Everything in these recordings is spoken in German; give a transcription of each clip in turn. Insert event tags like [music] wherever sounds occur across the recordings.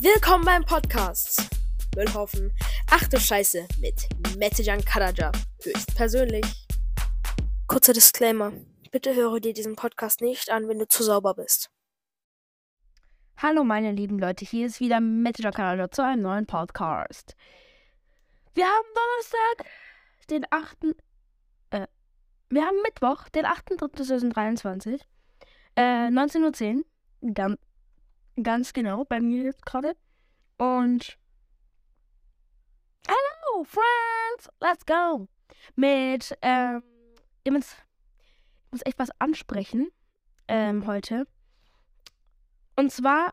Willkommen beim Podcast. Müllhaufen. Ach du Scheiße mit Metajan Karaja. Höchstpersönlich. Kurzer Disclaimer. Bitte höre dir diesen Podcast nicht an, wenn du zu sauber bist. Hallo meine lieben Leute, hier ist wieder Metajan Karaja zu einem neuen Podcast. Wir haben Donnerstag, den 8. Äh, wir haben Mittwoch, den 8.3.2023. Äh, 19.10 Uhr. Ganz, ganz genau, bei mir jetzt gerade. Und. Hello, friends! Let's go! Mit, ähm, ich muss, ich muss echt was ansprechen, ähm, heute. Und zwar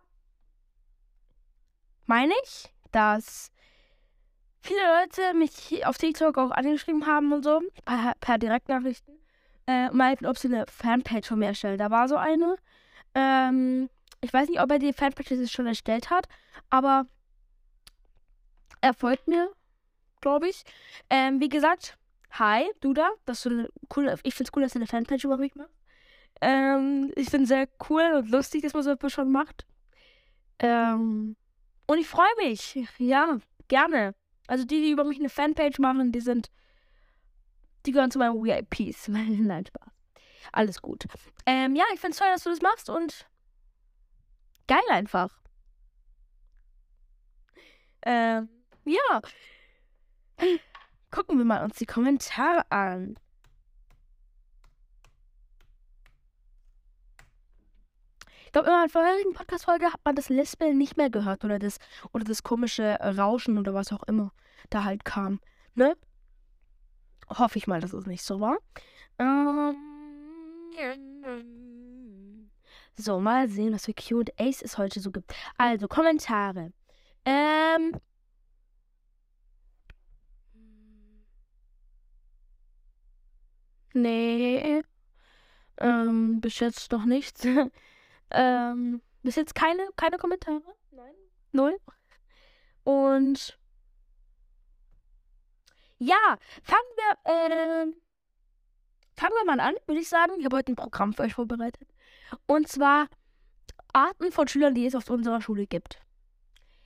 meine ich, dass viele Leute mich auf TikTok auch angeschrieben haben und so, per, per Direktnachrichten, äh, meinten, ob sie eine Fanpage von mir erstellen. Da war so eine. Ähm, ich weiß nicht, ob er die Fanpage jetzt schon erstellt hat, aber er folgt mir, glaube ich. Ähm, wie gesagt, hi, du da. Das ist eine coole, ich finde es cool, dass du eine Fanpage über mich machst. Ähm, ich finde sehr cool und lustig, dass man so etwas schon macht. Ähm, und ich freue mich. Ja, gerne. Also die, die über mich eine Fanpage machen, die sind. Die gehören zu meinen VIPs. [laughs] Nein, Spaß. Alles gut. Ähm, ja, ich finde es toll, dass du das machst und geil einfach. Ähm, ja. Gucken wir mal uns die Kommentare an. Ich glaube, in meiner vorherigen Podcast-Folge hat man das Lispeln nicht mehr gehört oder das, oder das komische Rauschen oder was auch immer da halt kam. Ne? Hoffe ich mal, dass es nicht so war. Ähm, so, mal sehen, was für QAs es heute so gibt. Also, Kommentare. Ähm. Nee. Ähm, bis jetzt noch nichts. [laughs] ähm, bis jetzt keine, keine Kommentare. Nein. Null. Und ja, fangen wir, äh, fangen wir mal an, würde ich sagen. Ich habe heute ein Programm für euch vorbereitet. Und zwar Arten von Schülern, die es auf unserer Schule gibt.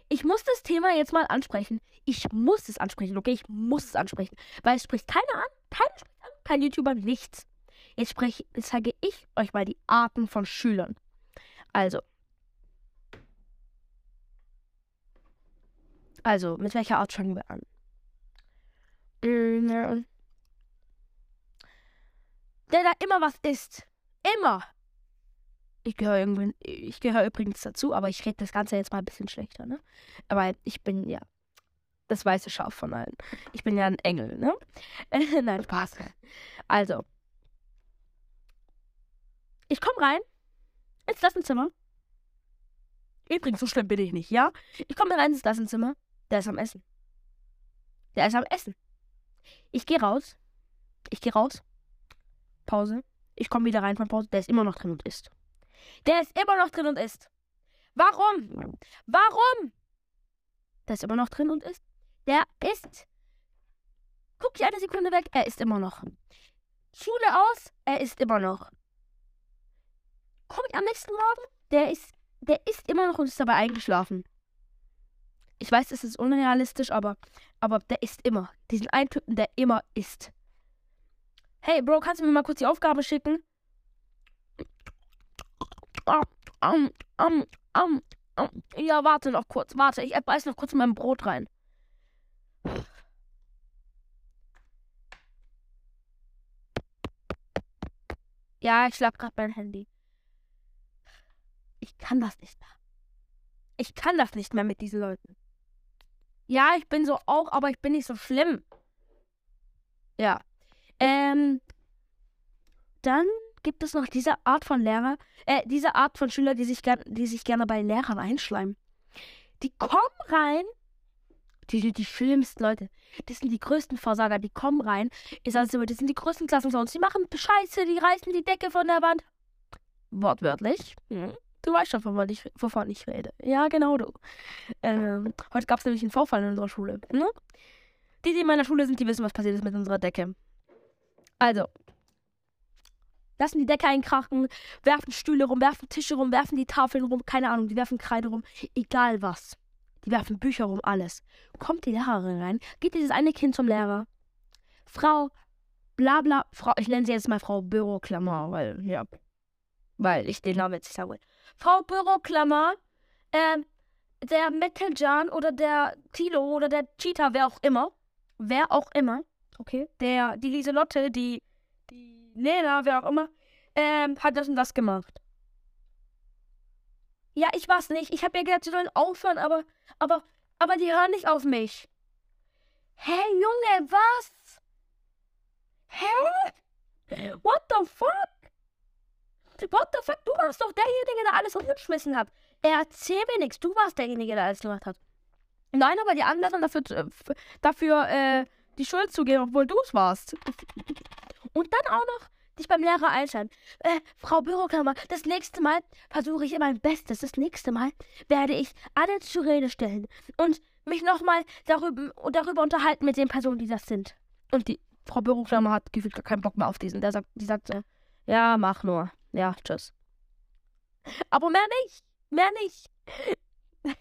Ich muss das Thema jetzt mal ansprechen. Ich muss es ansprechen, okay? Ich muss es ansprechen. Weil es spricht keiner an, keiner spricht an, kein YouTuber, nichts. Jetzt, spreche, zeige ich euch mal die Arten von Schülern. Also. Also, mit welcher Art fangen wir an? Der da immer was isst. Immer. Ich gehöre ich gehöre übrigens dazu, aber ich rede das Ganze jetzt mal ein bisschen schlechter, ne? Aber ich bin ja das weiße Schaf von allen. Ich bin ja ein Engel, ne? [laughs] Nein, Spaß. Also. Ich komme rein ins Klassenzimmer. Übrigens, so schlimm bin ich nicht, ja? Ich komme rein ins Klassenzimmer. Der ist am Essen. Der ist am Essen. Ich gehe raus. Ich gehe raus. Pause. Ich komme wieder rein von Pause. Der ist immer noch drin und isst. Der ist immer noch drin und isst. Warum? Warum? Der ist immer noch drin und isst. Der isst. Guck die eine Sekunde weg. Er isst immer noch. Schule aus. Er isst immer noch. Komm ich am nächsten Morgen. Der ist, der isst immer noch und ist dabei eingeschlafen. Ich weiß, es ist unrealistisch, aber, aber der isst immer. Diesen einen Typen, der immer isst. Hey, Bro, kannst du mir mal kurz die Aufgabe schicken? Um, um, um, ja, warte noch kurz. Warte, ich beiß noch kurz in mein Brot rein. Ja, ich schlag gerade mein Handy. Ich kann das nicht mehr. Ich kann das nicht mehr mit diesen Leuten. Ja, ich bin so auch, aber ich bin nicht so schlimm. Ja. Ähm. Dann gibt es noch diese Art von Lehrer, äh, diese Art von Schüler, die sich, gern, die sich gerne bei Lehrern einschleimen. Die kommen rein, die sind die schlimmsten Leute. Die sind die größten Versager, die kommen rein. Ich sage immer, die sind die größten Klassensons. Die machen Scheiße, die reißen die Decke von der Wand. Wortwörtlich. Hm. Du weißt schon, wovon ich, wovon ich rede. Ja, genau du. Ähm, heute gab es nämlich einen Vorfall in unserer Schule. Ne? Die, die in meiner Schule sind, die wissen, was passiert ist mit unserer Decke. Also, lassen die Decke einkrachen, werfen Stühle rum, werfen Tische rum, werfen die Tafeln rum, keine Ahnung, die werfen Kreide rum, egal was. Die werfen Bücher rum, alles. Kommt die Lehrerin rein, geht dieses eine Kind zum Lehrer. Frau, bla bla, Frau, ich nenne sie jetzt mal Frau Büroklammer, weil, ja, weil ich den Namen jetzt nicht sagen will. Frau Büroklammer, ähm, der Metaljan oder der Tilo oder der Cheetah, wer auch immer, wer auch immer, okay, der, die Lieselotte, die, die Lena, wer auch immer, ähm, hat das und das gemacht. Ja, ich weiß nicht. Ich habe ja gesagt, sie sollen aufhören, aber, aber, aber die hören nicht auf mich. Hä, Junge, was? Hä? What the fuck? What the fuck? Du warst doch derjenige, der alles umgeschmissen hat. Erzähl mir nichts. Du warst derjenige, der alles gemacht hat. Nein, aber die anderen dafür, dafür äh, die Schuld zu geben, obwohl du es warst. Und dann auch noch dich beim Lehrer einstellen. Äh, Frau Bürokammer, das nächste Mal versuche ich mein Bestes. Das nächste Mal werde ich alle zur Rede stellen und mich nochmal darüber, darüber unterhalten mit den Personen, die das sind. Und die Frau Bürokammer hat gefühlt gar keinen Bock mehr auf diesen. Der sagt, die sagt, äh, ja, mach nur. Ja, tschüss. Aber mehr nicht. Mehr nicht. [laughs]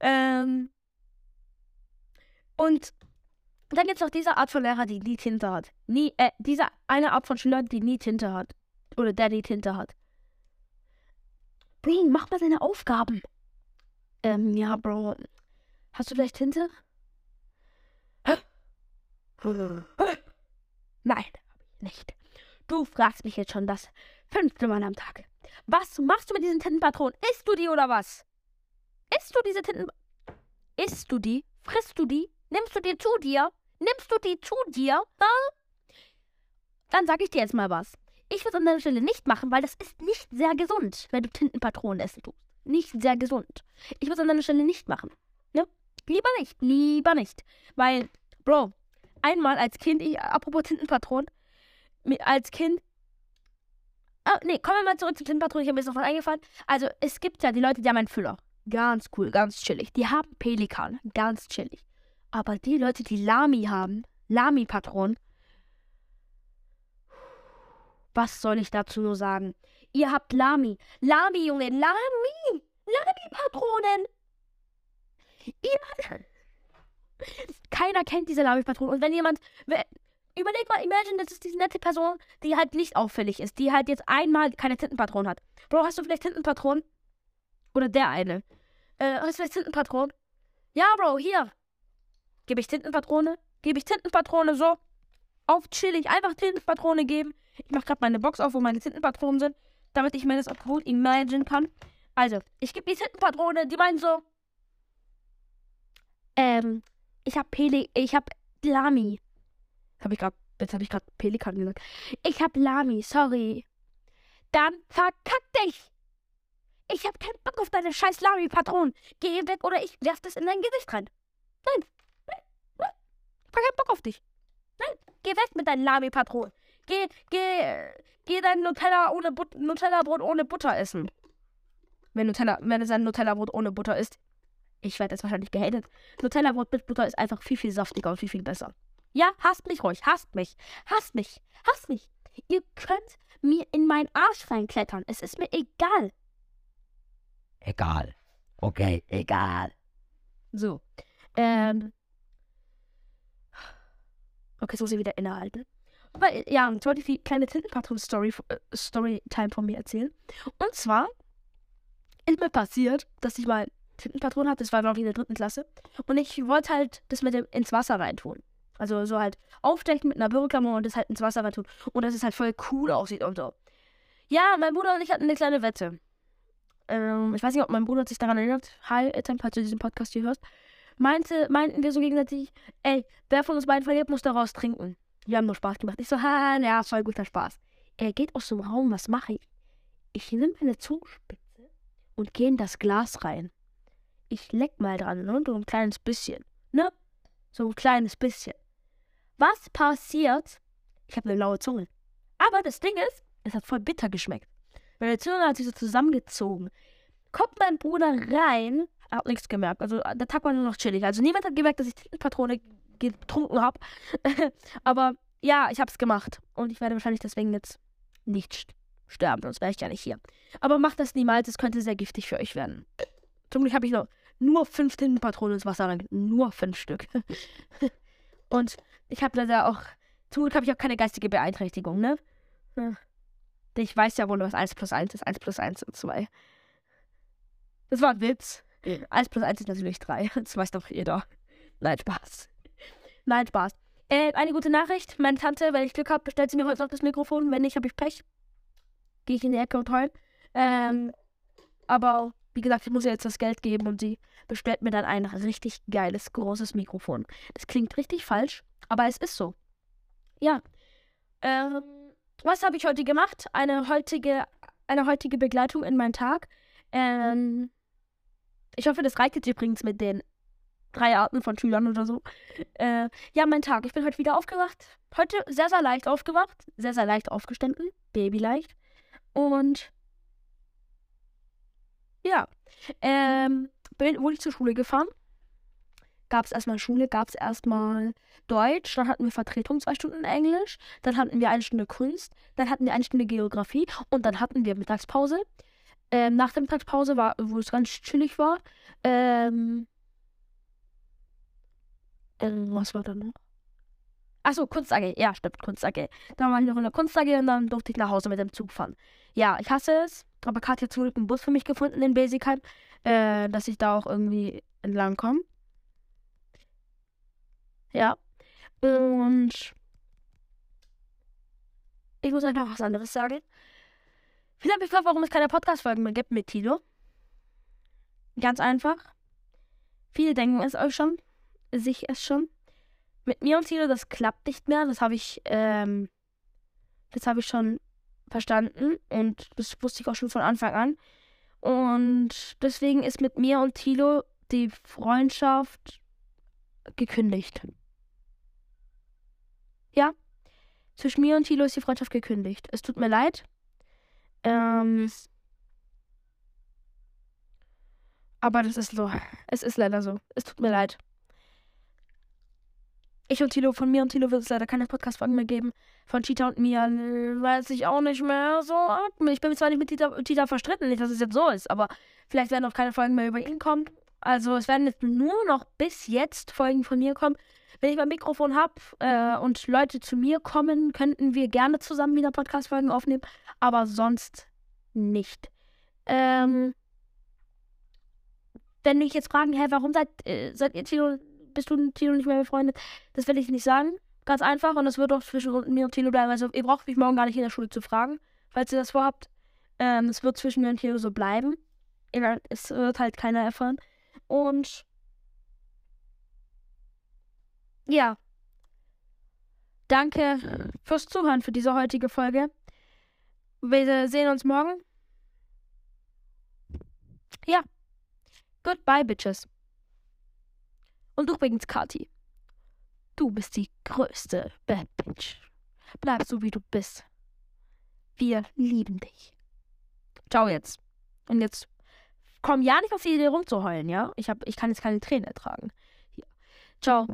ähm. Und dann gibt es auch diese Art von Lehrer, die nie Tinte hat. Nie, äh, diese eine Art von Schüler, die nie Tinte hat. Oder der die Tinte hat. Bring, mach mal deine Aufgaben. Ähm, ja, Bro. Hast du vielleicht Tinte? Nein, hab ich nicht. Du fragst mich jetzt schon das fünfte Mal am Tag. Was machst du mit diesen Tintenpatronen? Isst du die oder was? Isst du diese Tinten... Isst du die? Frisst du die? Nimmst du die zu dir? Nimmst du die zu dir? Ja? Dann sag ich dir jetzt mal was. Ich würde es an deiner Stelle nicht machen, weil das ist nicht sehr gesund, wenn du Tintenpatronen essen tust. Nicht sehr gesund. Ich würde es an deiner Stelle nicht machen. Ne? Lieber nicht. Lieber nicht. Weil, Bro, einmal als Kind, ich, apropos Tintenpatronen, als Kind. Ah, nee, kommen wir mal zurück zum Tintenpatronen. Ich habe mir jetzt noch was eingefallen. Also, es gibt ja die Leute, die haben einen Füller. Ganz cool, ganz chillig. Die haben Pelikan. Ganz chillig. Aber die Leute, die Lami haben, Lami-Patronen, was soll ich dazu nur sagen? Ihr habt Lami. Lami, Junge, Lami! Lami-Patronen! Ihr. [laughs] Keiner kennt diese Lami-Patronen. Und wenn jemand. Überleg mal, imagine, das ist diese nette Person, die halt nicht auffällig ist, die halt jetzt einmal keine Tintenpatronen hat. Bro, hast du vielleicht Tintenpatronen? Oder der eine. Äh, hast du vielleicht Tintenpatronen? Ja, Bro, hier. Gebe ich Tintenpatrone? Gebe ich Tintenpatrone so? Auf chillig, einfach Tintenpatrone geben. Ich mache gerade meine Box auf, wo meine Tintenpatronen sind, damit ich mir das gut imagine kann. Also, ich gebe die Tintenpatrone, die meinen so. Ähm, ich hab Peli, ich hab Lami. Hab ich gerade, jetzt habe ich gerade Pelikan gesagt. Ich hab Lami, sorry. Dann verkack dich! Ich hab keinen Bock auf deine scheiß Lami-Patronen. Geh weg oder ich werf das in dein Gesicht rein. Nein, gar keinen Bock auf dich. Nein, geh weg mit deinen Lami-Patronen. Geh, geh, geh dein Nutella ohne But Nutella-Brot ohne Butter essen. Wenn Nutella, wenn es ein Nutella-Brot ohne Butter ist. Ich werde jetzt wahrscheinlich gehatet. Nutella-Brot mit Butter ist einfach viel, viel saftiger und viel, viel besser. Ja, hasst mich ruhig, hasst mich, hasst mich, hasst mich. Ihr könnt mir in meinen Arsch reinklettern. Es ist mir egal. Egal. Okay, egal. So. Ähm, Okay, jetzt muss ich wieder innehalten. Aber ja, jetzt wollte ich die kleine Tintenpatron-Story äh, Storytime von mir erzählen. Und zwar ist mir passiert, dass ich mal Tintenpatron hatte. Das war noch in der dritten Klasse. Und ich wollte halt das mit dem ins Wasser reintun. Also so halt aufdecken mit einer Büroklammer und das halt ins Wasser reintun. Und dass es halt voll cool aussieht und so. Ja, mein Bruder und ich hatten eine kleine Wette. Ähm, ich weiß nicht, ob mein Bruder sich daran erinnert. Hi, Ethan, falls du diesen Podcast hier hörst meinte, meinten wir so gegenseitig, ey, wer von uns beiden verliert, muss daraus trinken. Wir haben nur Spaß gemacht. Ich so, ha, ja, voll guter Spaß. Er geht aus dem Raum, was mache ich? Ich nehme meine Zungenspitze und gehe in das Glas rein. Ich leck mal dran, ne? So ein kleines bisschen. Ne? So ein kleines bisschen. Was passiert? Ich habe eine laue Zunge. Aber das Ding ist, es hat voll bitter geschmeckt. Meine Zunge hat sich so zusammengezogen. Kommt mein Bruder rein, hat nichts gemerkt. Also der Tag war nur noch chillig. Also niemand hat gemerkt, dass ich Patrone getrunken habe. [laughs] Aber ja, ich habe es gemacht. Und ich werde wahrscheinlich deswegen jetzt nicht sterben, sonst wäre ich ja nicht hier. Aber macht das niemals, es könnte sehr giftig für euch werden. Zum Glück habe ich noch nur fünf Tintenpatronen ins Wasser rein. Nur fünf Stück. [laughs] und ich habe leider auch, zum Glück habe ich auch keine geistige Beeinträchtigung, ne? Ich weiß ja wohl, was 1 plus 1 ist. 1 plus 1 sind 2. Das war ein Witz. 1 plus 1 ist natürlich 3. [laughs] Das weiß doch jeder. Nein, Spaß. Nein, Spaß. Äh, eine gute Nachricht. Meine Tante, wenn ich Glück habe, bestellt sie mir heute noch das Mikrofon. Wenn nicht, habe ich Pech. Gehe ich in die Ecke und heul. Ähm, aber wie gesagt, ich muss ihr jetzt das Geld geben und sie bestellt mir dann ein richtig geiles, großes Mikrofon. Das klingt richtig falsch, aber es ist so. Ja. Ähm, was habe ich heute gemacht? Eine heutige, eine heutige Begleitung in meinen Tag. Ähm, ich hoffe, das reicht jetzt übrigens mit den drei Arten von Schülern oder so. Äh, ja, mein Tag. Ich bin heute wieder aufgewacht. Heute sehr, sehr leicht aufgewacht. Sehr, sehr leicht aufgestanden. Babyleicht. Und ja, ähm, bin, wurde ich zur Schule gefahren. Gab es erstmal Schule, gab es erstmal Deutsch, dann hatten wir Vertretung zwei Stunden Englisch, dann hatten wir eine Stunde Kunst, dann hatten wir eine Stunde Geografie und dann hatten wir Mittagspause. Ähm, nach der Mittagspause war, wo es ganz chillig war, ähm, ähm, was war da noch? Achso, Kunst. Ja, stimmt, Kunst. Dann war ich noch in der Kunst und dann durfte ich nach Hause mit dem Zug fahren. Ja, ich hasse es, aber Katja hat zum Glück einen Bus für mich gefunden in Basicheim, äh, dass ich da auch irgendwie entlang komme. Ja. Und ich muss einfach was anderes sagen. Viele haben mich gefragt, warum es keine Podcast-Folgen mehr gibt mit Tilo. Ganz einfach. Viele denken es euch schon, sich es schon. Mit mir und Tilo, das klappt nicht mehr. Das habe ich, ähm, das habe ich schon verstanden und das wusste ich auch schon von Anfang an. Und deswegen ist mit mir und Tilo die Freundschaft gekündigt. Ja, zwischen mir und Tilo ist die Freundschaft gekündigt. Es tut mir leid. Ähm, aber das ist so. Es ist leider so. Es tut mir leid. Ich und Tilo, von mir und Tilo wird es leider keine Podcast-Folgen mehr geben. Von Cheetah und mir weiß ich auch nicht mehr so. Ich bin zwar nicht mit Tita, Tita verstritten, nicht, dass es jetzt so ist, aber vielleicht werden auch keine Folgen mehr über ihn kommen. Also es werden jetzt nur noch bis jetzt Folgen von mir kommen. Wenn ich mein Mikrofon habe äh, und Leute zu mir kommen, könnten wir gerne zusammen wieder Podcast-Folgen aufnehmen, aber sonst nicht. Ähm, wenn mich jetzt fragen, hä, warum seid, äh, seid ihr Tilo bist du mit Tilo nicht mehr befreundet? Das will ich nicht sagen. Ganz einfach. Und das wird auch zwischen mir und Tilo bleiben. Also, ihr braucht mich morgen gar nicht in der Schule zu fragen, falls ihr das vorhabt. Ähm, es wird zwischen mir und Tilo so bleiben. Es wird halt keiner erfahren. Und. Ja. Danke fürs Zuhören für diese heutige Folge. Wir sehen uns morgen. Ja. Goodbye, Bitches. Und übrigens, Kati, du bist die größte Bad Bitch. Bleib so, wie du bist. Wir lieben dich. Ciao jetzt. Und jetzt komm ja nicht auf die Idee rumzuheulen, ja? Ich, hab, ich kann jetzt keine Tränen ertragen. Hier. Ciao.